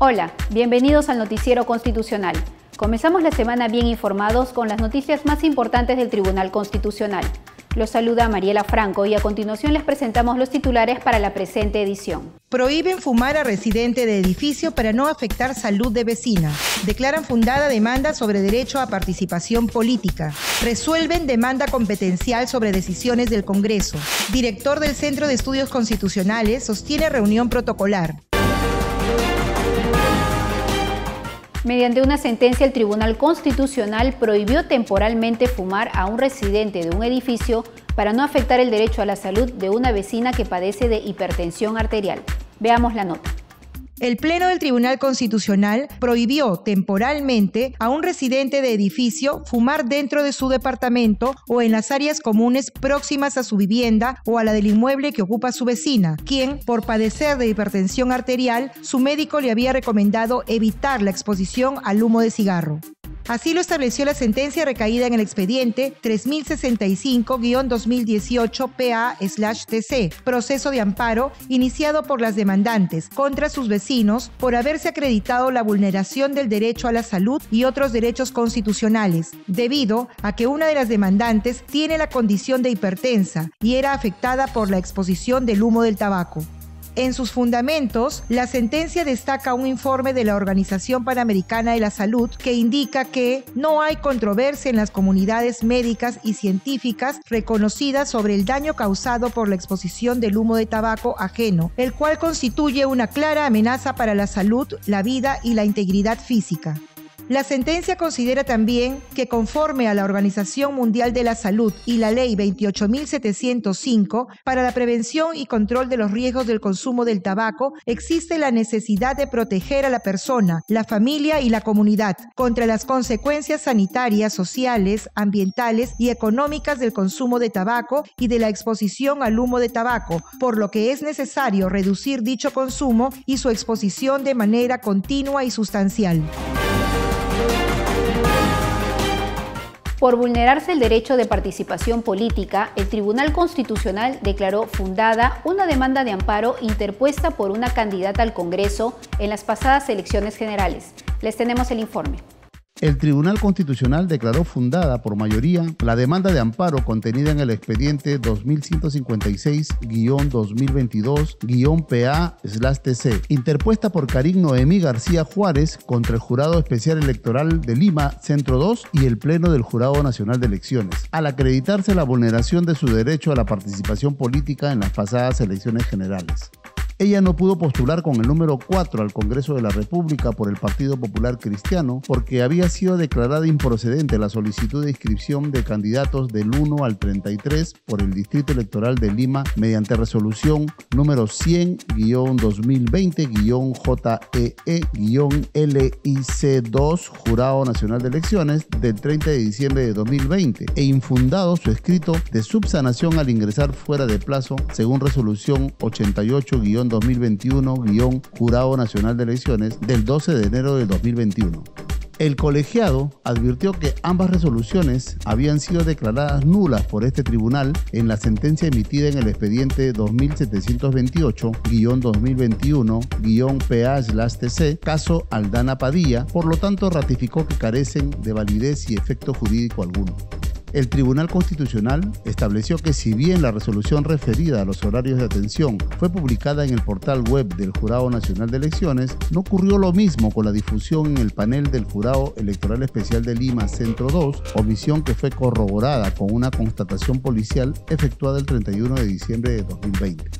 Hola, bienvenidos al Noticiero Constitucional. Comenzamos la semana bien informados con las noticias más importantes del Tribunal Constitucional. Los saluda Mariela Franco y a continuación les presentamos los titulares para la presente edición. Prohíben fumar a residente de edificio para no afectar salud de vecina. Declaran fundada demanda sobre derecho a participación política. Resuelven demanda competencial sobre decisiones del Congreso. Director del Centro de Estudios Constitucionales sostiene reunión protocolar. Mediante una sentencia, el Tribunal Constitucional prohibió temporalmente fumar a un residente de un edificio para no afectar el derecho a la salud de una vecina que padece de hipertensión arterial. Veamos la nota. El Pleno del Tribunal Constitucional prohibió temporalmente a un residente de edificio fumar dentro de su departamento o en las áreas comunes próximas a su vivienda o a la del inmueble que ocupa su vecina, quien, por padecer de hipertensión arterial, su médico le había recomendado evitar la exposición al humo de cigarro. Así lo estableció la sentencia recaída en el expediente 3065-2018 PA-TC, proceso de amparo iniciado por las demandantes contra sus vecinos por haberse acreditado la vulneración del derecho a la salud y otros derechos constitucionales, debido a que una de las demandantes tiene la condición de hipertensa y era afectada por la exposición del humo del tabaco. En sus fundamentos, la sentencia destaca un informe de la Organización Panamericana de la Salud que indica que no hay controversia en las comunidades médicas y científicas reconocidas sobre el daño causado por la exposición del humo de tabaco ajeno, el cual constituye una clara amenaza para la salud, la vida y la integridad física. La sentencia considera también que conforme a la Organización Mundial de la Salud y la Ley 28.705 para la prevención y control de los riesgos del consumo del tabaco, existe la necesidad de proteger a la persona, la familia y la comunidad contra las consecuencias sanitarias, sociales, ambientales y económicas del consumo de tabaco y de la exposición al humo de tabaco, por lo que es necesario reducir dicho consumo y su exposición de manera continua y sustancial. Por vulnerarse el derecho de participación política, el Tribunal Constitucional declaró fundada una demanda de amparo interpuesta por una candidata al Congreso en las pasadas elecciones generales. Les tenemos el informe. El Tribunal Constitucional declaró fundada por mayoría la demanda de amparo contenida en el expediente 2156-2022-PA-TC, interpuesta por Karim Noemí García Juárez contra el Jurado Especial Electoral de Lima, Centro 2 y el Pleno del Jurado Nacional de Elecciones, al acreditarse la vulneración de su derecho a la participación política en las pasadas elecciones generales. Ella no pudo postular con el número 4 al Congreso de la República por el Partido Popular Cristiano porque había sido declarada improcedente la solicitud de inscripción de candidatos del 1 al 33 por el Distrito Electoral de Lima mediante resolución número 100-2020-JEE-LIC2 Jurado Nacional de Elecciones del 30 de diciembre de 2020 e infundado su escrito de subsanación al ingresar fuera de plazo según resolución 88 2021-Jurado Nacional de Elecciones del 12 de enero de 2021. El colegiado advirtió que ambas resoluciones habían sido declaradas nulas por este tribunal en la sentencia emitida en el expediente 2728-2021-PA-TC, caso Aldana Padilla, por lo tanto ratificó que carecen de validez y efecto jurídico alguno. El Tribunal Constitucional estableció que si bien la resolución referida a los horarios de atención fue publicada en el portal web del Jurado Nacional de Elecciones, no ocurrió lo mismo con la difusión en el panel del Jurado Electoral Especial de Lima Centro 2, omisión que fue corroborada con una constatación policial efectuada el 31 de diciembre de 2020.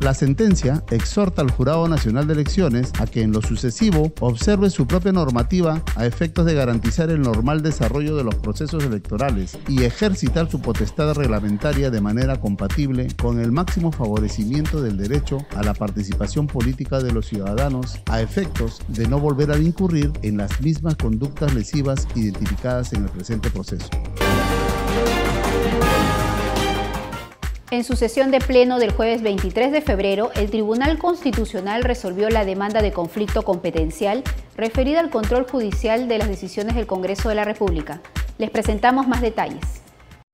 La sentencia exhorta al Jurado Nacional de Elecciones a que en lo sucesivo observe su propia normativa a efectos de garantizar el normal desarrollo de los procesos electorales y ejercitar su potestad reglamentaria de manera compatible con el máximo favorecimiento del derecho a la participación política de los ciudadanos a efectos de no volver a incurrir en las mismas conductas lesivas identificadas en el presente proceso. En su sesión de pleno del jueves 23 de febrero, el Tribunal Constitucional resolvió la demanda de conflicto competencial referida al control judicial de las decisiones del Congreso de la República. Les presentamos más detalles.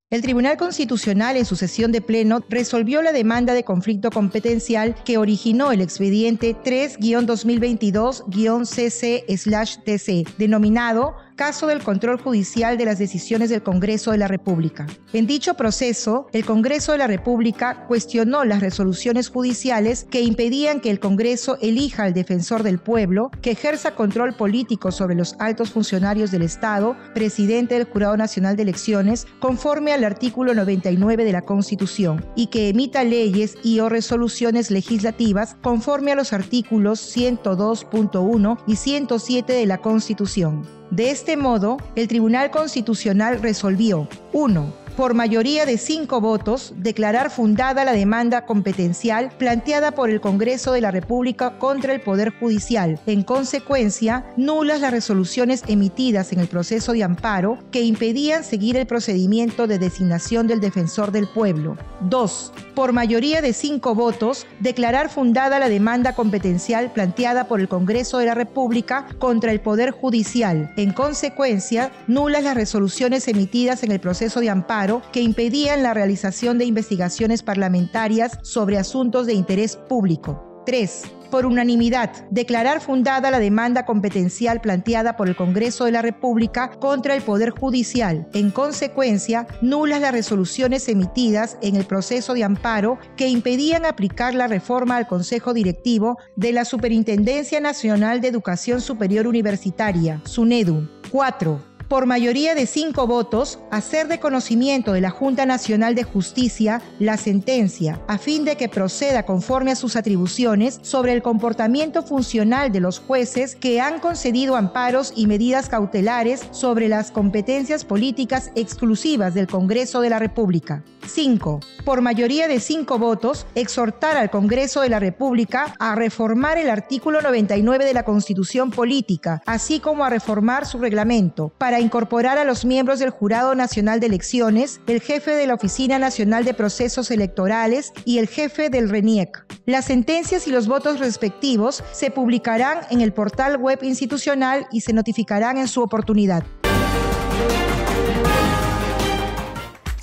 El Tribunal Constitucional en su sesión de pleno resolvió la demanda de conflicto competencial que originó el expediente 3-2022-CC-TC, denominado caso del control judicial de las decisiones del Congreso de la República. En dicho proceso, el Congreso de la República cuestionó las resoluciones judiciales que impedían que el Congreso elija al defensor del pueblo, que ejerza control político sobre los altos funcionarios del Estado, presidente del Jurado Nacional de Elecciones, conforme al artículo 99 de la Constitución, y que emita leyes y o resoluciones legislativas conforme a los artículos 102.1 y 107 de la Constitución. De este modo, el Tribunal Constitucional resolvió 1 por mayoría de cinco votos, declarar fundada la demanda competencial planteada por el Congreso de la República contra el Poder Judicial. En consecuencia, nulas las resoluciones emitidas en el proceso de amparo que impedían seguir el procedimiento de designación del defensor del pueblo. 2. Por mayoría de cinco votos, declarar fundada la demanda competencial planteada por el Congreso de la República contra el Poder Judicial. En consecuencia, nulas las resoluciones emitidas en el proceso de amparo que impedían la realización de investigaciones parlamentarias sobre asuntos de interés público. 3. Por unanimidad, declarar fundada la demanda competencial planteada por el Congreso de la República contra el Poder Judicial. En consecuencia, nulas las resoluciones emitidas en el proceso de amparo que impedían aplicar la reforma al Consejo Directivo de la Superintendencia Nacional de Educación Superior Universitaria, SUNEDU. 4 por mayoría de cinco votos, hacer de conocimiento de la Junta Nacional de Justicia la sentencia, a fin de que proceda conforme a sus atribuciones sobre el comportamiento funcional de los jueces que han concedido amparos y medidas cautelares sobre las competencias políticas exclusivas del Congreso de la República. 5. Por mayoría de cinco votos, exhortar al Congreso de la República a reformar el artículo 99 de la Constitución Política, así como a reformar su reglamento, para incorporar a los miembros del Jurado Nacional de Elecciones, el jefe de la Oficina Nacional de Procesos Electorales y el jefe del RENIEC. Las sentencias y los votos respectivos se publicarán en el portal web institucional y se notificarán en su oportunidad.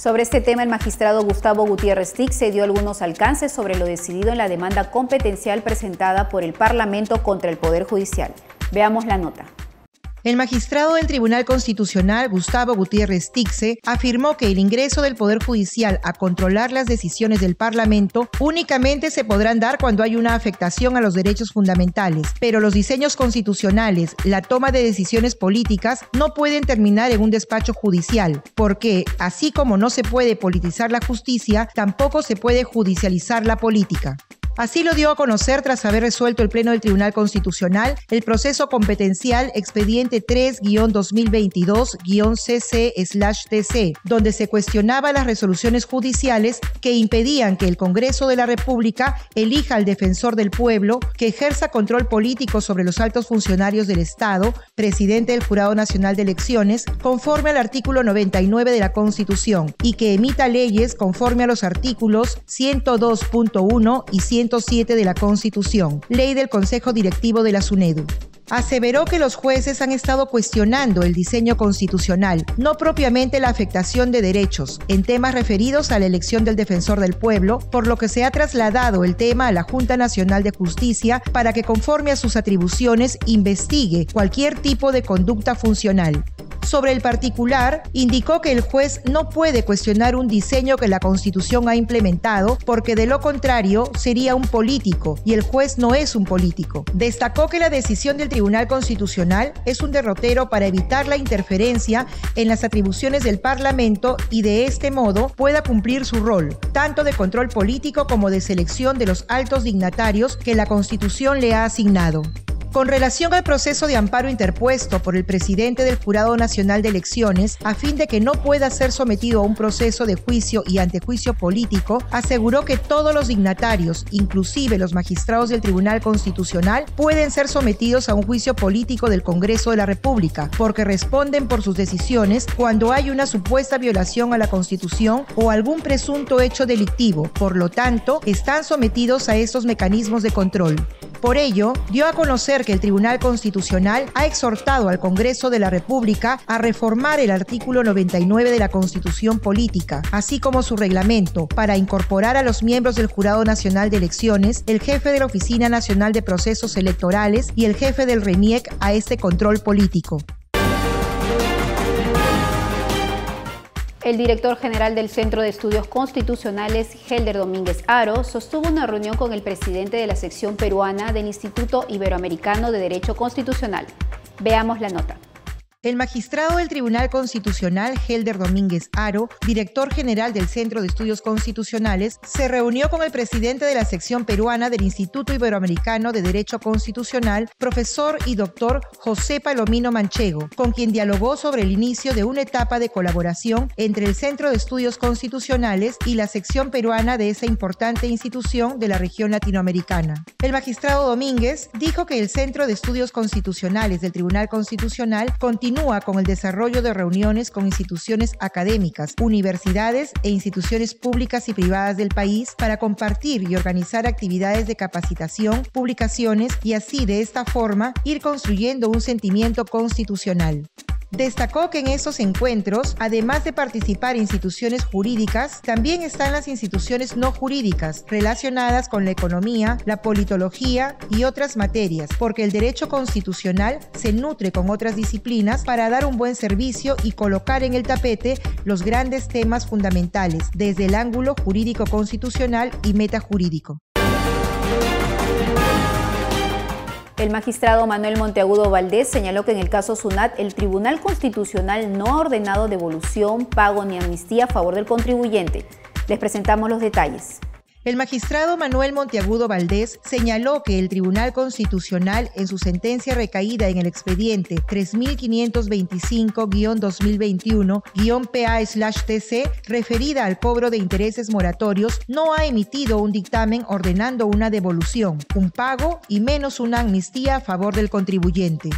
Sobre este tema, el magistrado Gustavo Gutiérrez Tic se dio algunos alcances sobre lo decidido en la demanda competencial presentada por el Parlamento contra el Poder Judicial. Veamos la nota. El magistrado del Tribunal Constitucional, Gustavo Gutiérrez Tixe, afirmó que el ingreso del Poder Judicial a controlar las decisiones del Parlamento únicamente se podrán dar cuando hay una afectación a los derechos fundamentales, pero los diseños constitucionales, la toma de decisiones políticas, no pueden terminar en un despacho judicial, porque, así como no se puede politizar la justicia, tampoco se puede judicializar la política. Así lo dio a conocer tras haber resuelto el Pleno del Tribunal Constitucional el proceso competencial expediente 3-2022-CC-TC, donde se cuestionaba las resoluciones judiciales que impedían que el Congreso de la República elija al defensor del pueblo que ejerza control político sobre los altos funcionarios del Estado, presidente del Jurado Nacional de Elecciones, conforme al artículo 99 de la Constitución, y que emita leyes conforme a los artículos 102.1 y 100 107 de la Constitución, ley del Consejo Directivo de la SUNEDU aseveró que los jueces han estado cuestionando el diseño constitucional, no propiamente la afectación de derechos, en temas referidos a la elección del defensor del pueblo, por lo que se ha trasladado el tema a la Junta Nacional de Justicia para que conforme a sus atribuciones investigue cualquier tipo de conducta funcional. Sobre el particular, indicó que el juez no puede cuestionar un diseño que la Constitución ha implementado porque de lo contrario sería un político y el juez no es un político. Destacó que la decisión del Tribunal Constitucional es un derrotero para evitar la interferencia en las atribuciones del Parlamento y de este modo pueda cumplir su rol, tanto de control político como de selección de los altos dignatarios que la Constitución le ha asignado. Con relación al proceso de amparo interpuesto por el presidente del Jurado Nacional de Elecciones, a fin de que no pueda ser sometido a un proceso de juicio y antejuicio político, aseguró que todos los dignatarios, inclusive los magistrados del Tribunal Constitucional, pueden ser sometidos a un juicio político del Congreso de la República, porque responden por sus decisiones cuando hay una supuesta violación a la Constitución o algún presunto hecho delictivo. Por lo tanto, están sometidos a estos mecanismos de control. Por ello, dio a conocer que el Tribunal Constitucional ha exhortado al Congreso de la República a reformar el artículo 99 de la Constitución Política, así como su reglamento, para incorporar a los miembros del Jurado Nacional de Elecciones, el jefe de la Oficina Nacional de Procesos Electorales y el jefe del RENIEC a este control político. El director general del Centro de Estudios Constitucionales, Helder Domínguez Aro, sostuvo una reunión con el presidente de la sección peruana del Instituto Iberoamericano de Derecho Constitucional. Veamos la nota. El magistrado del Tribunal Constitucional, Helder Domínguez Aro, director general del Centro de Estudios Constitucionales, se reunió con el presidente de la sección peruana del Instituto Iberoamericano de Derecho Constitucional, profesor y doctor José Palomino Manchego, con quien dialogó sobre el inicio de una etapa de colaboración entre el Centro de Estudios Constitucionales y la sección peruana de esa importante institución de la región latinoamericana. El magistrado Domínguez dijo que el Centro de Estudios Constitucionales del Tribunal Constitucional continúa continúa con el desarrollo de reuniones con instituciones académicas, universidades e instituciones públicas y privadas del país para compartir y organizar actividades de capacitación, publicaciones y así de esta forma ir construyendo un sentimiento constitucional. Destacó que en esos encuentros, además de participar instituciones jurídicas, también están las instituciones no jurídicas relacionadas con la economía, la politología y otras materias, porque el derecho constitucional se nutre con otras disciplinas para dar un buen servicio y colocar en el tapete los grandes temas fundamentales desde el ángulo jurídico constitucional y metajurídico. El magistrado Manuel Monteagudo Valdés señaló que en el caso SUNAT el Tribunal Constitucional no ha ordenado devolución, pago ni amnistía a favor del contribuyente. Les presentamos los detalles. El magistrado Manuel Monteagudo Valdés señaló que el Tribunal Constitucional, en su sentencia recaída en el expediente 3525-2021-PA-TC, referida al cobro de intereses moratorios, no ha emitido un dictamen ordenando una devolución, un pago y menos una amnistía a favor del contribuyente.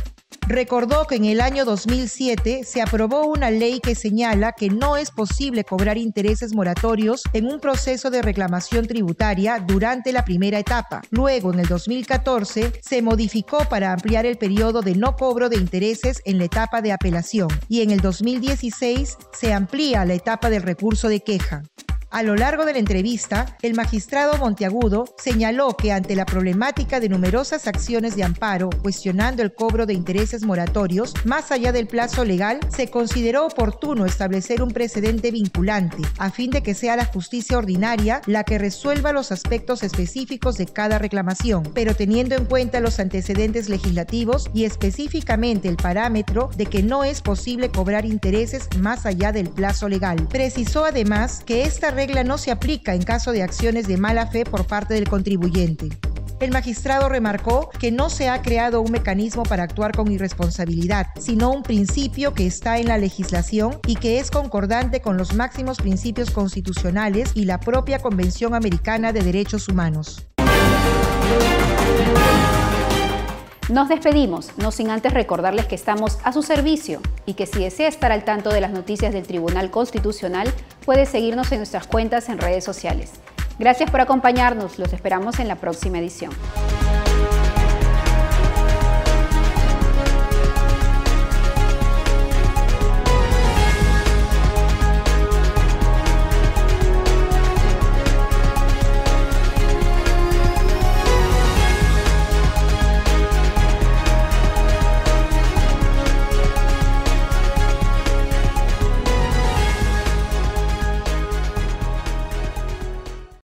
Recordó que en el año 2007 se aprobó una ley que señala que no es posible cobrar intereses moratorios en un proceso de reclamación tributaria durante la primera etapa. Luego, en el 2014, se modificó para ampliar el periodo de no cobro de intereses en la etapa de apelación y en el 2016 se amplía la etapa del recurso de queja. A lo largo de la entrevista, el magistrado Monteagudo señaló que ante la problemática de numerosas acciones de amparo cuestionando el cobro de intereses moratorios, más allá del plazo legal, se consideró oportuno establecer un precedente vinculante a fin de que sea la justicia ordinaria la que resuelva los aspectos específicos de cada reclamación, pero teniendo en cuenta los antecedentes legislativos y específicamente el parámetro de que no es posible cobrar intereses más allá del plazo legal. Precisó además que esta regla regla no se aplica en caso de acciones de mala fe por parte del contribuyente. El magistrado remarcó que no se ha creado un mecanismo para actuar con irresponsabilidad, sino un principio que está en la legislación y que es concordante con los máximos principios constitucionales y la propia Convención Americana de Derechos Humanos. Nos despedimos, no sin antes recordarles que estamos a su servicio y que si desea estar al tanto de las noticias del Tribunal Constitucional, puede seguirnos en nuestras cuentas en redes sociales. Gracias por acompañarnos, los esperamos en la próxima edición.